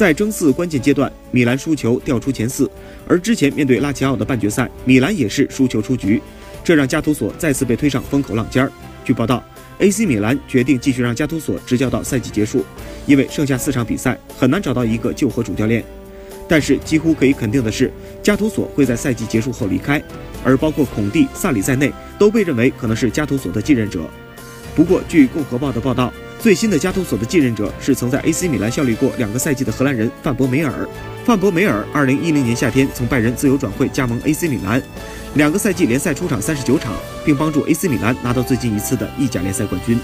在争四关键阶段，米兰输球掉出前四，而之前面对拉齐奥的半决赛，米兰也是输球出局，这让加图索再次被推上风口浪尖儿。据报道，AC 米兰决定继续让加图索执教到赛季结束，因为剩下四场比赛很难找到一个救火主教练。但是几乎可以肯定的是，加图索会在赛季结束后离开，而包括孔蒂、萨里在内都被认为可能是加图索的继任者。不过，据《共和报》的报道，最新的加图索的继任者是曾在 AC 米兰效力过两个赛季的荷兰人范博梅尔。范博梅尔2010年夏天从拜仁自由转会加盟 AC 米兰，两个赛季联赛出场39场，并帮助 AC 米兰拿到最近一次的意甲联赛冠军。